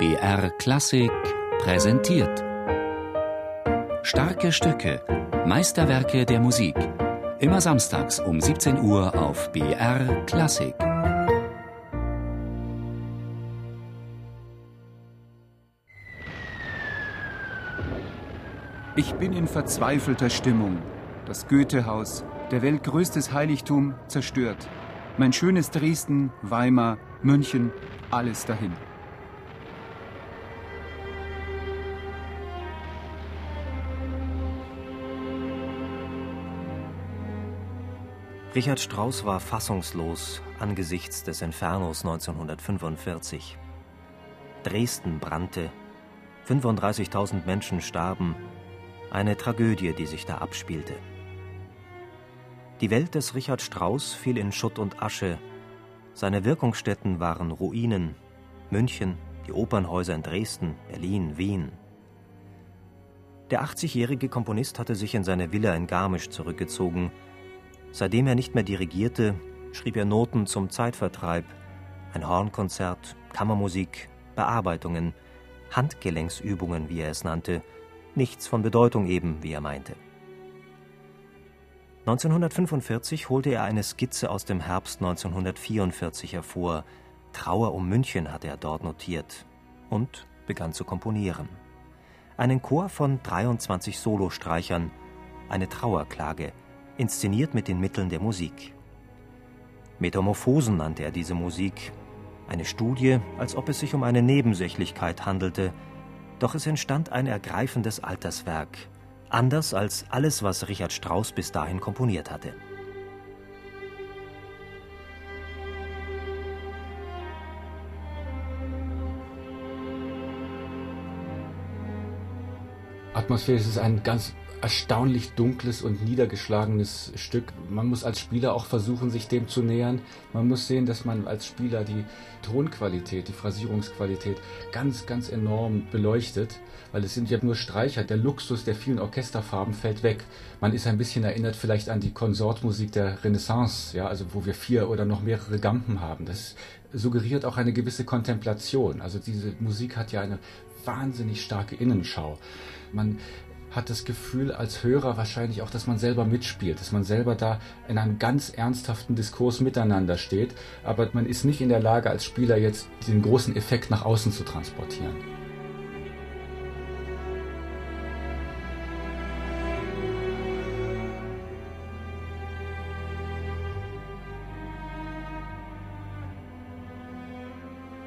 BR Klassik präsentiert. Starke Stücke, Meisterwerke der Musik. Immer samstags um 17 Uhr auf BR Klassik. Ich bin in verzweifelter Stimmung. Das Goethehaus, der weltgrößtes Heiligtum, zerstört. Mein schönes Dresden, Weimar, München, alles dahin. Richard Strauss war fassungslos angesichts des Infernos 1945. Dresden brannte, 35.000 Menschen starben, eine Tragödie, die sich da abspielte. Die Welt des Richard Strauss fiel in Schutt und Asche, seine Wirkungsstätten waren Ruinen, München, die Opernhäuser in Dresden, Berlin, Wien. Der 80-jährige Komponist hatte sich in seine Villa in Garmisch zurückgezogen, Seitdem er nicht mehr dirigierte, schrieb er Noten zum Zeitvertreib, ein Hornkonzert, Kammermusik, Bearbeitungen, Handgelenksübungen, wie er es nannte, nichts von Bedeutung eben, wie er meinte. 1945 holte er eine Skizze aus dem Herbst 1944 hervor, Trauer um München hatte er dort notiert, und begann zu komponieren. Einen Chor von 23 Solostreichern, eine Trauerklage, inszeniert mit den Mitteln der Musik. Metamorphosen nannte er diese Musik, eine Studie, als ob es sich um eine Nebensächlichkeit handelte, doch es entstand ein ergreifendes Alterswerk, anders als alles, was Richard Strauss bis dahin komponiert hatte. Atmosphäre ist ein ganz erstaunlich dunkles und niedergeschlagenes Stück. Man muss als Spieler auch versuchen, sich dem zu nähern. Man muss sehen, dass man als Spieler die Tonqualität, die Phrasierungsqualität ganz, ganz enorm beleuchtet, weil es sind ja nur Streicher. Der Luxus der vielen Orchesterfarben fällt weg. Man ist ein bisschen erinnert vielleicht an die Konsortmusik der Renaissance, ja, also wo wir vier oder noch mehrere Gampen haben. Das suggeriert auch eine gewisse Kontemplation. Also diese Musik hat ja eine wahnsinnig starke Innenschau. Man hat das Gefühl als Hörer wahrscheinlich auch, dass man selber mitspielt, dass man selber da in einem ganz ernsthaften Diskurs miteinander steht, aber man ist nicht in der Lage als Spieler jetzt den großen Effekt nach außen zu transportieren.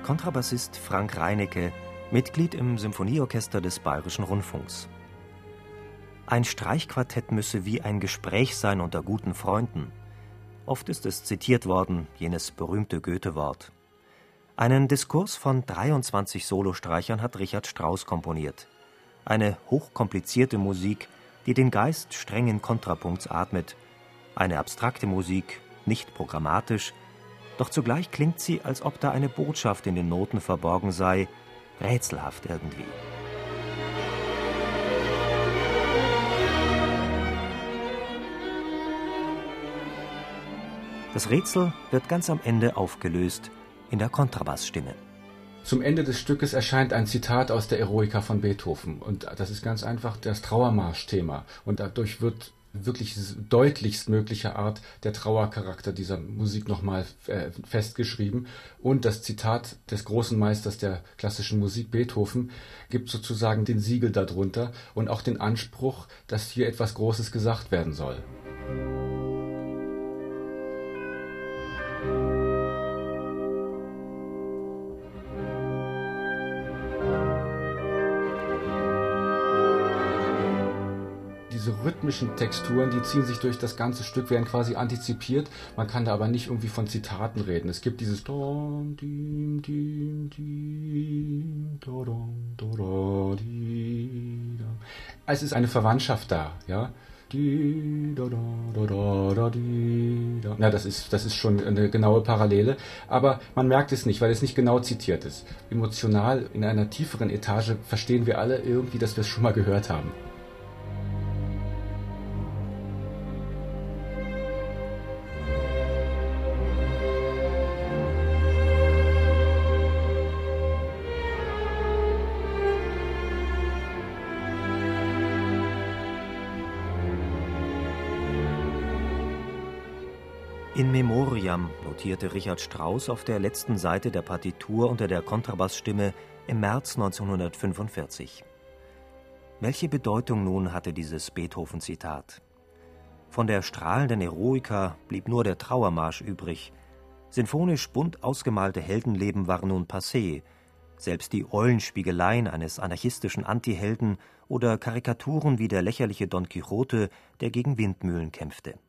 Kontrabassist Frank Reinecke, Mitglied im Symphonieorchester des Bayerischen Rundfunks. Ein Streichquartett müsse wie ein Gespräch sein unter guten Freunden. Oft ist es zitiert worden, jenes berühmte Goethe-Wort. Einen Diskurs von 23 Solostreichern hat Richard Strauss komponiert. Eine hochkomplizierte Musik, die den Geist strengen Kontrapunkts atmet. Eine abstrakte Musik, nicht programmatisch, doch zugleich klingt sie, als ob da eine Botschaft in den Noten verborgen sei, rätselhaft irgendwie. Das Rätsel wird ganz am Ende aufgelöst in der Kontrabassstimme. Zum Ende des Stückes erscheint ein Zitat aus der Eroica von Beethoven. Und das ist ganz einfach das Trauermarschthema. Und dadurch wird wirklich deutlichst möglicher Art der Trauercharakter dieser Musik nochmal äh, festgeschrieben. Und das Zitat des großen Meisters der klassischen Musik Beethoven gibt sozusagen den Siegel darunter und auch den Anspruch, dass hier etwas Großes gesagt werden soll. Rhythmischen Texturen, die ziehen sich durch das ganze Stück, werden quasi antizipiert. Man kann da aber nicht irgendwie von Zitaten reden. Es gibt dieses Es ist eine Verwandtschaft da, ja. Na, das ist, das ist schon eine genaue Parallele, aber man merkt es nicht, weil es nicht genau zitiert ist. Emotional in einer tieferen Etage verstehen wir alle irgendwie, dass wir es schon mal gehört haben. In Memoriam notierte Richard Strauss auf der letzten Seite der Partitur unter der Kontrabassstimme im März 1945. Welche Bedeutung nun hatte dieses Beethoven-Zitat? Von der strahlenden Eroika blieb nur der Trauermarsch übrig. Sinfonisch bunt ausgemalte Heldenleben waren nun passé. Selbst die Eulenspiegeleien eines anarchistischen Antihelden oder Karikaturen wie der lächerliche Don Quixote, der gegen Windmühlen kämpfte.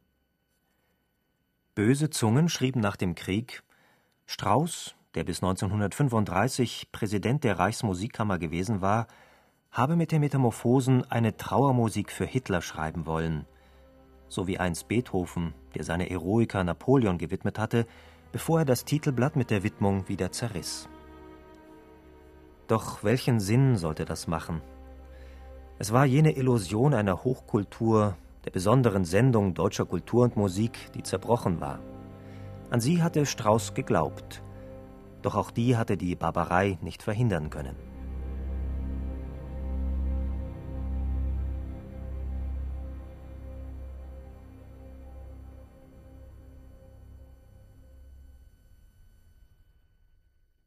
Böse Zungen schrieben nach dem Krieg, Strauß, der bis 1935 Präsident der Reichsmusikkammer gewesen war, habe mit den Metamorphosen eine Trauermusik für Hitler schreiben wollen, so wie einst Beethoven, der seine Eroica Napoleon gewidmet hatte, bevor er das Titelblatt mit der Widmung wieder zerriss. Doch welchen Sinn sollte das machen? Es war jene Illusion einer Hochkultur, der besonderen Sendung deutscher Kultur und Musik, die zerbrochen war. An sie hatte Strauß geglaubt, doch auch die hatte die Barbarei nicht verhindern können.